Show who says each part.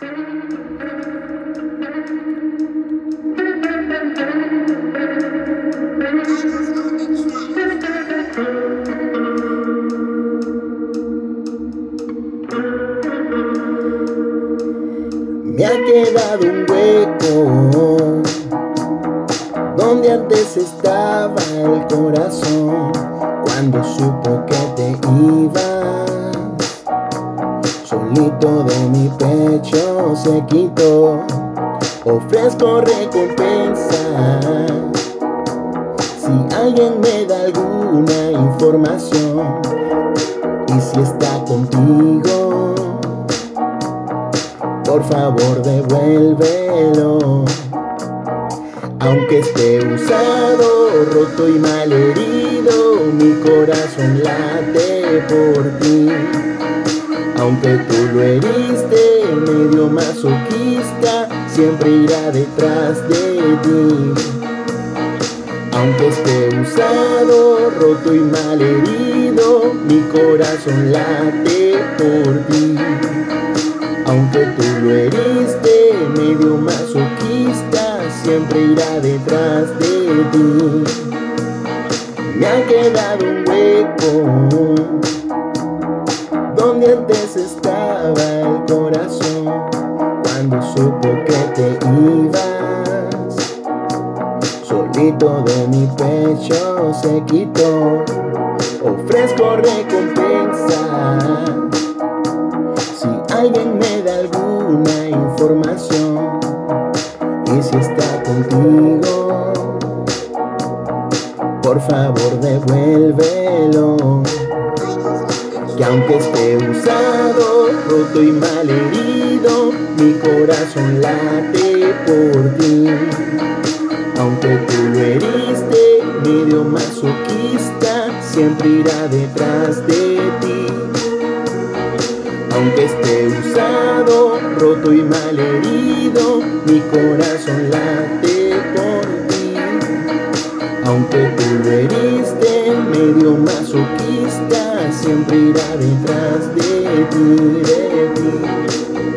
Speaker 1: Me ha quedado un hueco donde antes estaba el corazón cuando supo que te ibas. De mi pecho se quitó, ofrezco recompensa. Si alguien me da alguna información y si está contigo por favor devuélvelo. Aunque esté usado, roto y mal herido, mi corazón late por ti. Aunque tú lo heriste, medio masoquista, siempre irá detrás de ti. Aunque esté usado, roto y mal herido, mi corazón late por ti. Aunque tú lo heriste, medio masoquista, siempre irá detrás de ti. Me ha quedado un hueco antes estaba el corazón cuando supo que te ibas. Solito de mi pecho se quitó, ofrezco recompensa alguien me da alguna información y si está contigo, por favor devuélvelo. Que aunque esté usado, roto y mal herido, mi corazón late por ti. Aunque tú lo heriste, medio masoquista, siempre irá detrás de ti aunque esté usado, roto y mal herido, mi corazón late. Aunque lo heriste, medio masoquista, siempre irá detrás de ti, de ti.